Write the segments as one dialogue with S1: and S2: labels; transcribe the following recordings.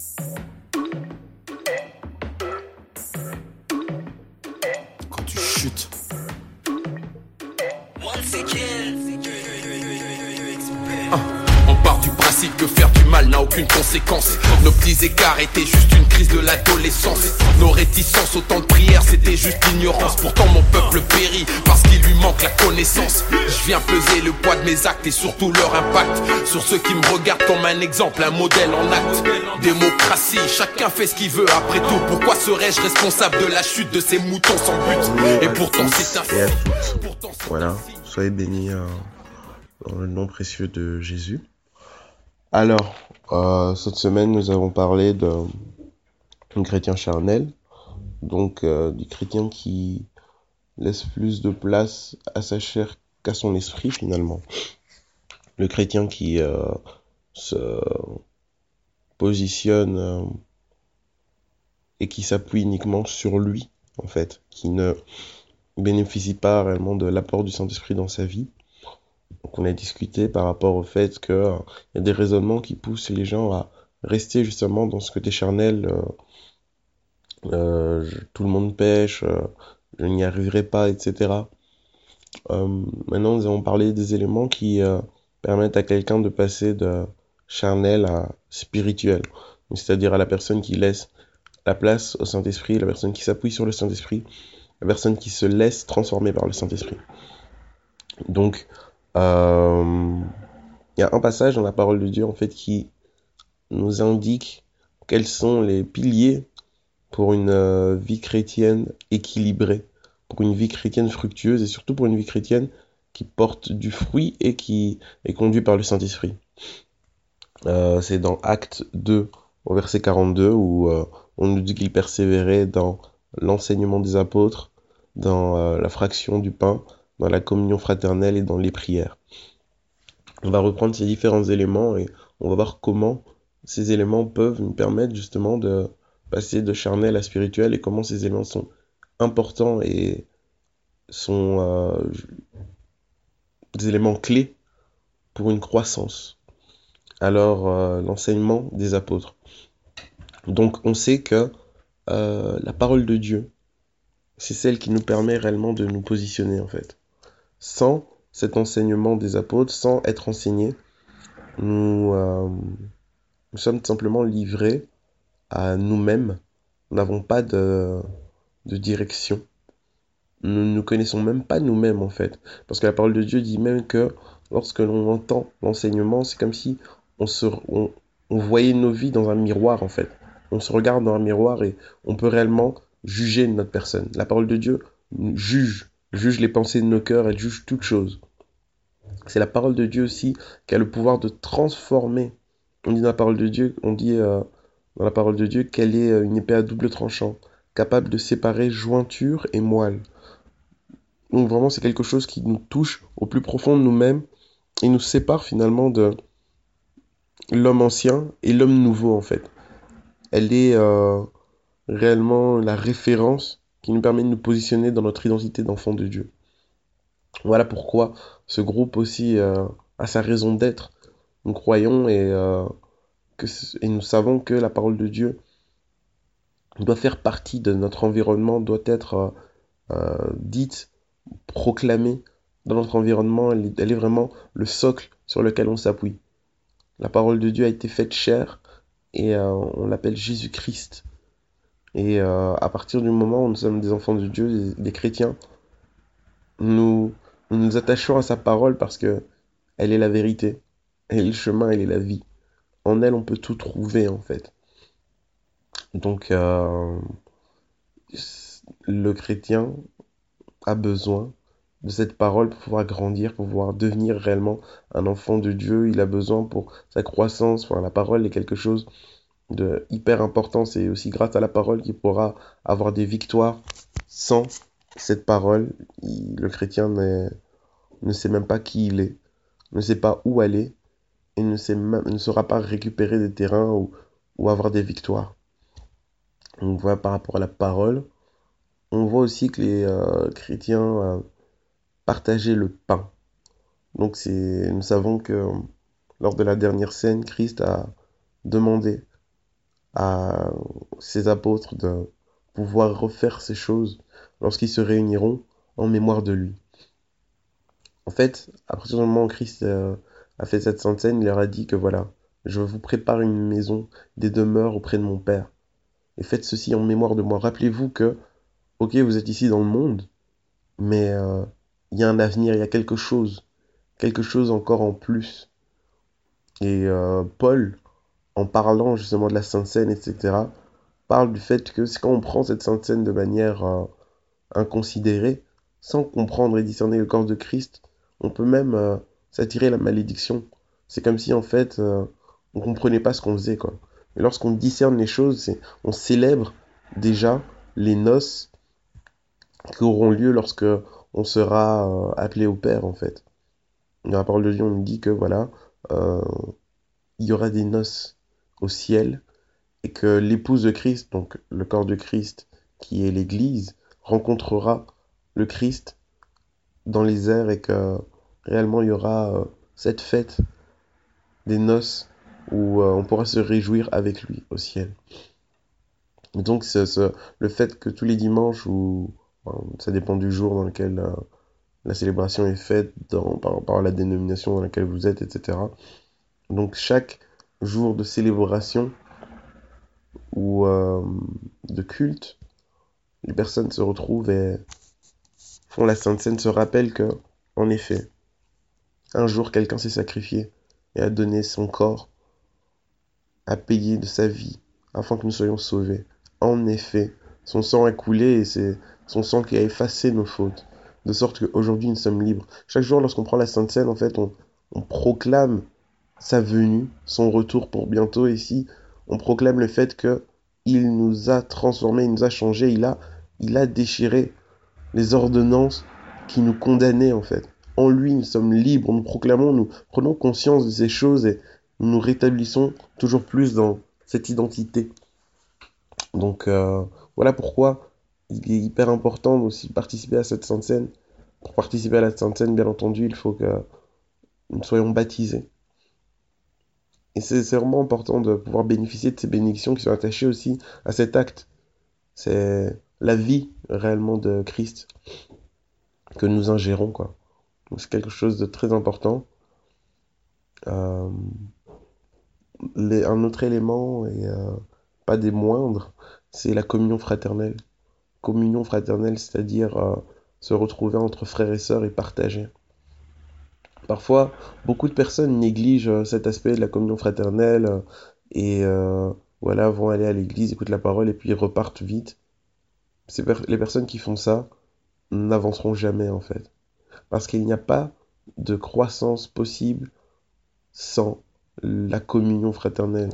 S1: Quand aucune conséquence. Nos petits écarts étaient juste une crise de l'adolescence. Nos réticences, autant de prières, c'était juste l'ignorance. Pourtant mon peuple périt parce qu'il lui manque la connaissance. Je viens peser le poids de mes actes et surtout leur impact sur ceux qui me regardent comme un exemple, un modèle en acte. Démocratie, chacun fait ce qu'il veut après tout. Pourquoi serais-je responsable de la chute de ces moutons sans but? Et pourtant c'est un. Pourtant,
S2: Voilà, soyez bénis euh, dans le nom précieux de Jésus. Alors, euh, cette semaine, nous avons parlé d'un chrétien charnel, donc euh, du chrétien qui laisse plus de place à sa chair qu'à son esprit finalement. Le chrétien qui euh, se positionne et qui s'appuie uniquement sur lui, en fait, qui ne bénéficie pas réellement de l'apport du Saint-Esprit dans sa vie. Donc on a discuté par rapport au fait que euh, y a des raisonnements qui poussent les gens à rester justement dans ce côté charnel. euh, euh, tout le monde pêche, euh, je n'y arriverai pas, etc. Maintenant, nous allons parler des éléments qui permettent à quelqu'un de passer de charnel à spirituel. C'est-à-dire à la personne qui laisse la place au Saint-Esprit, la personne qui s'appuie sur le Saint-Esprit, la personne qui se laisse transformer par le Saint-Esprit. Donc, euh, il y a un passage dans la parole de Dieu en fait qui nous indique quels sont les piliers pour une euh, vie chrétienne équilibrée, pour une vie chrétienne fructueuse et surtout pour une vie chrétienne qui porte du fruit et qui est conduite par le Saint-Esprit. Euh, c'est dans Acte 2 au verset 42 où euh, on nous dit qu'il persévérait dans l'enseignement des apôtres, dans la fraction du pain, dans la communion fraternelle et dans les prières. On va reprendre ces différents éléments et on va voir comment ces éléments peuvent nous permettre justement de passer de charnel à spirituel et comment ces éléments sont importants et sont euh, des éléments clés pour une croissance. Alors, euh, l'enseignement des apôtres. Donc, on sait que euh, la parole de Dieu, c'est celle qui nous permet réellement de nous positionner en fait. Sans cet enseignement des apôtres, sans être enseignés, nous, euh, nous sommes simplement livrés à nous-mêmes. Nous n'avons pas de, direction. Nous ne nous connaissons même pas nous-mêmes en fait. Parce que la parole de Dieu dit même que lorsque l'on entend l'enseignement, c'est comme si on, se, on voyait nos vies dans un miroir en fait. On se regarde dans un miroir et on peut réellement juger notre personne. La parole de Dieu juge, juge les pensées de nos cœurs, elle juge toutes choses. C'est la parole de Dieu aussi qui a le pouvoir de transformer. On dit dans la parole de Dieu, on dit euh, dans la parole de Dieu qu'elle est euh, une épée à double tranchant, capable de séparer jointure et moelle. Donc vraiment, c'est quelque chose qui nous touche au plus profond de nous-mêmes et nous sépare finalement de l'homme ancien et l'homme nouveau en fait. Elle est euh, réellement la référence qui nous permet de nous positionner dans notre identité d'enfant de Dieu. Voilà pourquoi ce groupe aussi euh, a sa raison d'être. Nous croyons et, euh, que, et nous savons que la parole de Dieu doit faire partie de notre environnement, doit être euh, dite, proclamée dans notre environnement. Elle est, elle est vraiment le socle sur lequel on s'appuie. La parole de Dieu a été faite chair et on l'appelle Jésus-Christ. Et euh, à partir du moment où nous sommes des enfants de Dieu, des, chrétiens, nous, nous nous attachons à sa parole parce que elle est la vérité, elle est le chemin, elle est la vie. En elle, on peut tout trouver en fait. Donc, euh, le chrétien a besoin de cette parole pour pouvoir grandir, pour pouvoir devenir réellement un enfant de Dieu. Il a besoin pour sa croissance. Enfin, la parole est quelque chose de hyper important. C'est aussi grâce à la parole qu'il pourra avoir des victoires. Sans cette parole, le chrétien ne sait même pas qui il est, ne sait pas où aller et ne, sait ne saura pas récupérer des terrains ou, ou avoir des victoires. On voit par rapport à la parole, on voit aussi que les euh, chrétiens euh, partageaient le pain. Donc nous savons que lors de la dernière scène, Christ a demandé à ses apôtres de pouvoir refaire ces choses lorsqu'ils se réuniront en mémoire de lui. En fait, à partir du moment où Christ euh, a fait cette sainte scène, il leur a dit que voilà, je vous prépare une maison, des demeures auprès de mon Père. Et faites ceci en mémoire de moi. Rappelez-vous que, ok, vous êtes ici dans le monde, mais euh, il y a un avenir, il y a quelque chose, quelque chose encore en plus. Et euh, Paul, en parlant justement de la Sainte Seine, etc., parle du fait que quand on prend cette Sainte Seine de manière euh, inconsidérée, sans comprendre et discerner le corps de Christ, on peut même euh, s'attirer la malédiction. C'est comme si en fait on comprenait pas ce qu'on faisait quoi. Et lorsqu'on discerne les choses, on célèbre déjà les noces qui auront lieu lorsque on sera appelé au Père en fait. Dans la parole de Dieu, on nous dit que voilà, euh, il y aura des noces au ciel et que l'épouse de Christ, donc le corps de Christ qui est l'Église, rencontrera le Christ dans les airs et que réellement il y aura euh, cette fête des noces où euh, on pourra se réjouir avec lui au ciel. donc ce, le fait que tous les dimanches, ou ça dépend du jour dans lequel la célébration est faite par la dénomination dans laquelle vous êtes, etc. Donc chaque jour de célébration ou euh, de culte, les personnes se retrouvent et font la Sainte Seine, se rappellent que, en effet, un jour quelqu'un s'est sacrifié et a donné son corps, a payé de sa vie afin que nous soyons sauvés. En effet, son sang a coulé et c'est son sang qui a effacé nos fautes, de sorte qu'aujourd'hui nous sommes libres. Chaque jour, lorsqu'on prend la Sainte Seine, en fait, on proclame sa venue, son retour pour bientôt ici, on proclame le fait que il nous a transformés, il nous a changés, il a, il a déchiré les ordonnances qui nous condamnaient en fait. En lui, nous sommes libres, nous proclamons, nous prenons conscience de ces choses et nous nous rétablissons toujours plus dans cette identité. Donc euh, voilà pourquoi il est hyper important aussi participer à cette sainte scène. Pour participer à la sainte scène, bien entendu, il faut que nous soyons baptisés. Et c'est vraiment important de pouvoir bénéficier de ces bénédictions qui sont attachées aussi à cet acte. C'est la vie réellement de Christ que nous ingérons. Quoi. c'est quelque chose de très important. Euh, un autre élément, et euh, pas des moindres, c'est la communion fraternelle. Communion fraternelle, c'est-à-dire euh, se retrouver entre frères et sœurs et partager. Parfois, beaucoup de personnes négligent euh, cet aspect de la communion fraternelle euh, et euh, voilà, vont aller à l'église, écoutent la parole et puis repartent vite. les personnes qui font ça n'avanceront jamais en fait. Parce qu'il n'y a pas de croissance possible sans la communion fraternelle.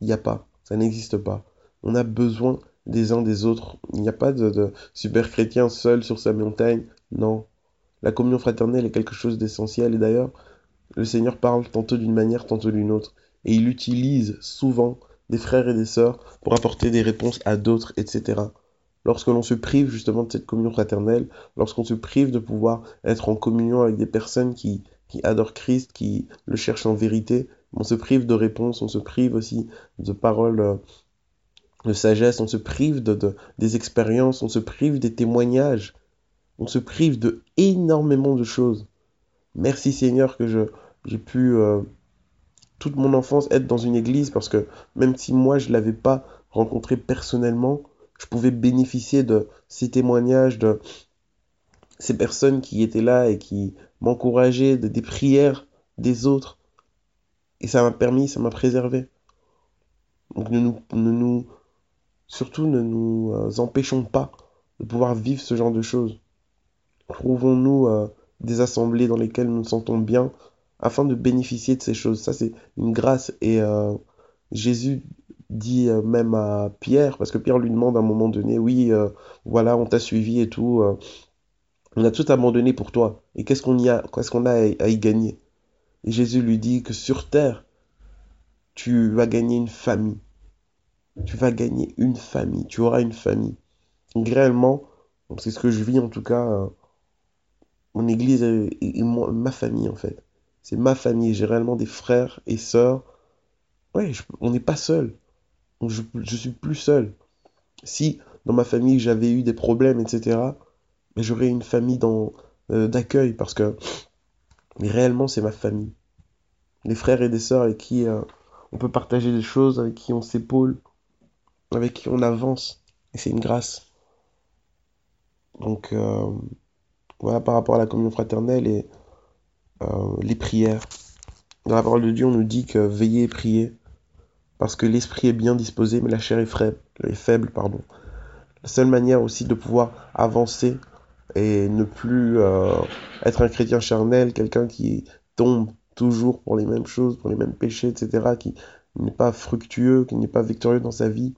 S2: Il n'y a pas, ça n'existe pas. On a besoin des uns des autres. Il n'y a pas de super chrétien seul sur sa montagne. Non, la communion fraternelle est quelque chose d'essentiel et d'ailleurs, le Seigneur parle tantôt d'une manière, tantôt d'une autre. Et il utilise souvent des frères et des sœurs pour apporter des réponses à d'autres, etc. Lorsque l'on se prive justement de cette communion fraternelle, lorsqu'on se prive de pouvoir être en communion avec des personnes qui, adorent Christ, qui le cherchent en vérité, on se prive de réponses, on se prive aussi de paroles euh, de sagesse, on se prive de, de des expériences, on se prive des témoignages on se prive de énormément de choses. Merci Seigneur que j'ai pu euh, toute mon enfance être dans une église parce que même si moi je ne l'avais pas rencontré personnellement, je pouvais bénéficier de ces témoignages, de ces personnes qui étaient là et qui m'encourageaient, de, des prières des autres. Et ça m'a permis, ça m'a préservé. Donc ne nous, ne nous, surtout ne nous euh, empêchons pas de pouvoir vivre ce genre de choses. Trouvons-nous euh, des assemblées dans lesquelles nous nous sentons bien afin de bénéficier de ces choses? Ça, c'est une grâce. Et euh, Jésus dit euh, même à Pierre, parce que Pierre lui demande à un moment donné, oui, voilà, on t'a suivi et tout, on a tout abandonné pour toi. Et qu'est-ce qu'on y a, qu'est-ce qu'on a à, à y gagner? Et Jésus lui dit que sur terre, tu vas gagner une famille. Tu vas gagner une famille. Tu auras une famille. Donc, réellement, c'est ce que je vis en tout cas mon église et, ma famille en fait. C'est ma famille. J'ai réellement des frères et sœurs. Ouais, on n'est pas seul. je, je suis plus seul. Si dans ma famille j'avais eu des problèmes, etc., mais j'aurais une famille euh, d'accueil parce que mais réellement c'est ma famille. Les frères et des sœurs avec qui euh, on peut partager des choses, avec qui on s'épaule, avec qui on avance. Et c'est une grâce. Donc euh, voilà par rapport à la communion fraternelle et les prières. Dans la parole de Dieu, on nous dit que veillez et priez parce que l'esprit est bien disposé, mais la chair est faible, pardon. La seule manière aussi de pouvoir avancer et ne plus euh, être un chrétien charnel, quelqu'un qui tombe toujours pour les mêmes choses, pour les mêmes péchés, etc., qui n'est pas fructueux, qui n'est pas victorieux dans sa vie,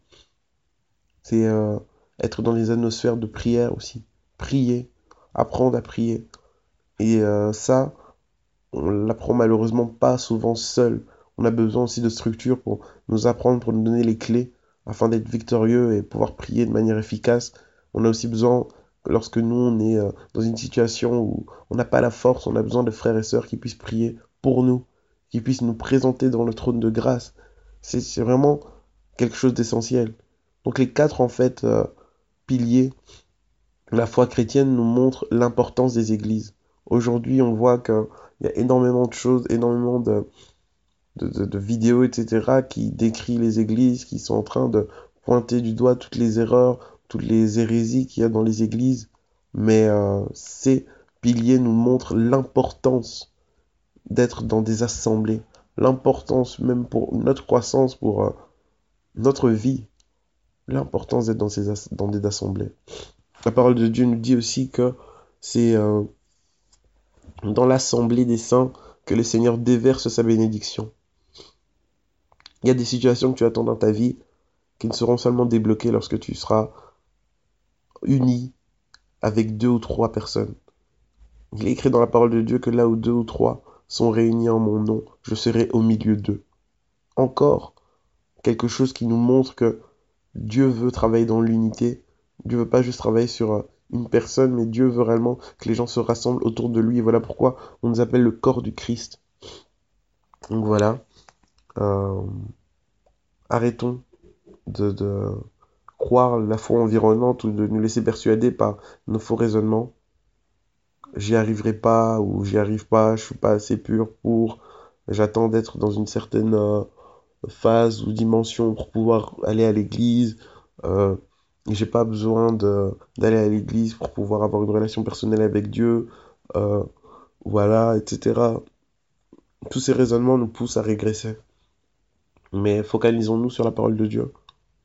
S2: c'est euh, être dans des atmosphères de prière aussi. Prier, apprendre à prier. Et euh, ça, on l'apprend malheureusement pas souvent seul. On a besoin aussi de structures pour nous apprendre, pour nous donner les clés afin d'être victorieux et pouvoir prier de manière efficace. On a aussi besoin, lorsque nous, on est euh, dans une situation où on n'a pas la force, on a besoin de frères et sœurs qui puissent prier pour nous, qui puissent nous présenter dans le trône de grâce. C'est vraiment quelque chose d'essentiel. Donc les quatre, en fait, euh, piliers la foi chrétienne nous montrent l'importance des églises. Aujourd'hui, on voit qu'il y a énormément de choses, énormément de, de, vidéos, etc., qui décrit les églises, qui sont en train de pointer du doigt toutes les erreurs, toutes les hérésies qu'il y a dans les églises. Mais euh, ces piliers nous montrent l'importance d'être dans des assemblées, l'importance même pour notre croissance, pour euh, notre vie, l'importance d'être dans, ces dans des assemblées. La parole de Dieu nous dit aussi que c'est euh, dans l'assemblée des saints que le Seigneur déverse sa bénédiction. Il y a des situations que tu attends dans ta vie qui ne seront seulement débloquées lorsque tu seras uni avec deux ou trois personnes. Il est écrit dans la parole de Dieu que là où deux ou trois sont réunis en mon nom, je serai au milieu d'eux. Encore quelque chose qui nous montre que Dieu veut travailler dans l'unité. Dieu veut pas juste travailler sur euh, une personne, mais Dieu veut réellement que les gens se rassemblent autour de lui. Et voilà pourquoi on nous appelle le corps du Christ. Donc voilà. Euh, arrêtons de, croire la foi environnante ou de nous laisser persuader par nos faux raisonnements. J'y arriverai pas ou j'y arrive pas, je suis pas assez pur pour. J'attends d'être dans une certaine euh, phase ou dimension pour pouvoir aller à l'église. J'ai pas besoin d'aller à l'église pour pouvoir avoir une relation personnelle avec Dieu. Euh, voilà, etc. Tous ces raisonnements nous poussent à régresser. Mais focalisons-nous sur la parole de Dieu.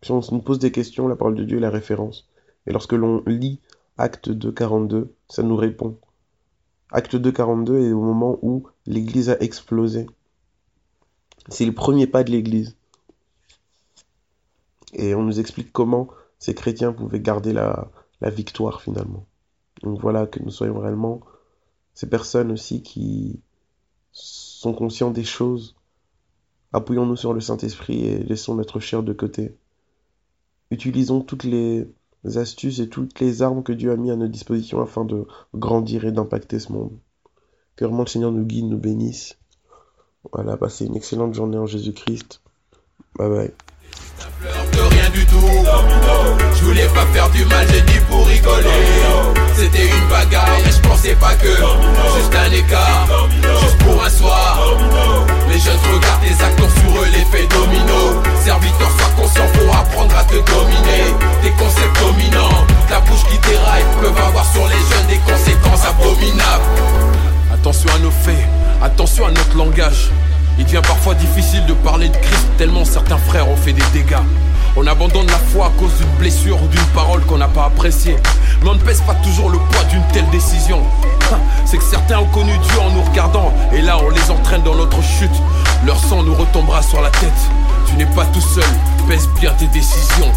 S2: Si on nous pose des questions, la parole de Dieu est la référence. Et lorsque l'on lit Acte 2, 42, ça nous répond. Acte 2, 42 est au moment où l'Église a explosé. C'est le premier pas de l'Église. Et on nous explique comment ces chrétiens pouvaient garder la, victoire finalement. Donc voilà, que nous soyons réellement ces personnes aussi qui sont conscients des choses Appuyons-nous sur le Saint-Esprit et laissons notre chair de côté. Utilisons toutes les astuces et toutes les armes que Dieu a mis à notre disposition afin de grandir et d'impacter ce monde. Que vraiment le Seigneur nous guide, nous bénisse. Voilà, passez une excellente journée en Jésus-Christ. Bye bye. Du. Je voulais pas faire du mal, j'ai dit pour rigoler. C'était une bagarre et je pensais pas que juste un écart, juste pour un soir. Les jeunes regardent tes acteurs sur eux, l'effet domino. Serviteur, sois conscient pour apprendre à te dominer. Des concepts dominants, ta bouche qui déraille peuvent avoir sur les jeunes des conséquences abominables. Attention à nos faits, attention à notre langage. Il devient parfois difficile de parler de Christ tellement certains frères ont fait des dégâts. On abandonne la foi à cause d'une blessure ou d'une parole qu'on n'a pas appréciée. Mais on ne pèse pas toujours le poids d'une telle décision. C'est que certains ont connu Dieu en nous regardant, et là on les entraîne dans notre chute. Leur sang nous retombera sur la tête. Tu n'es pas tout seul, pèse bien tes décisions.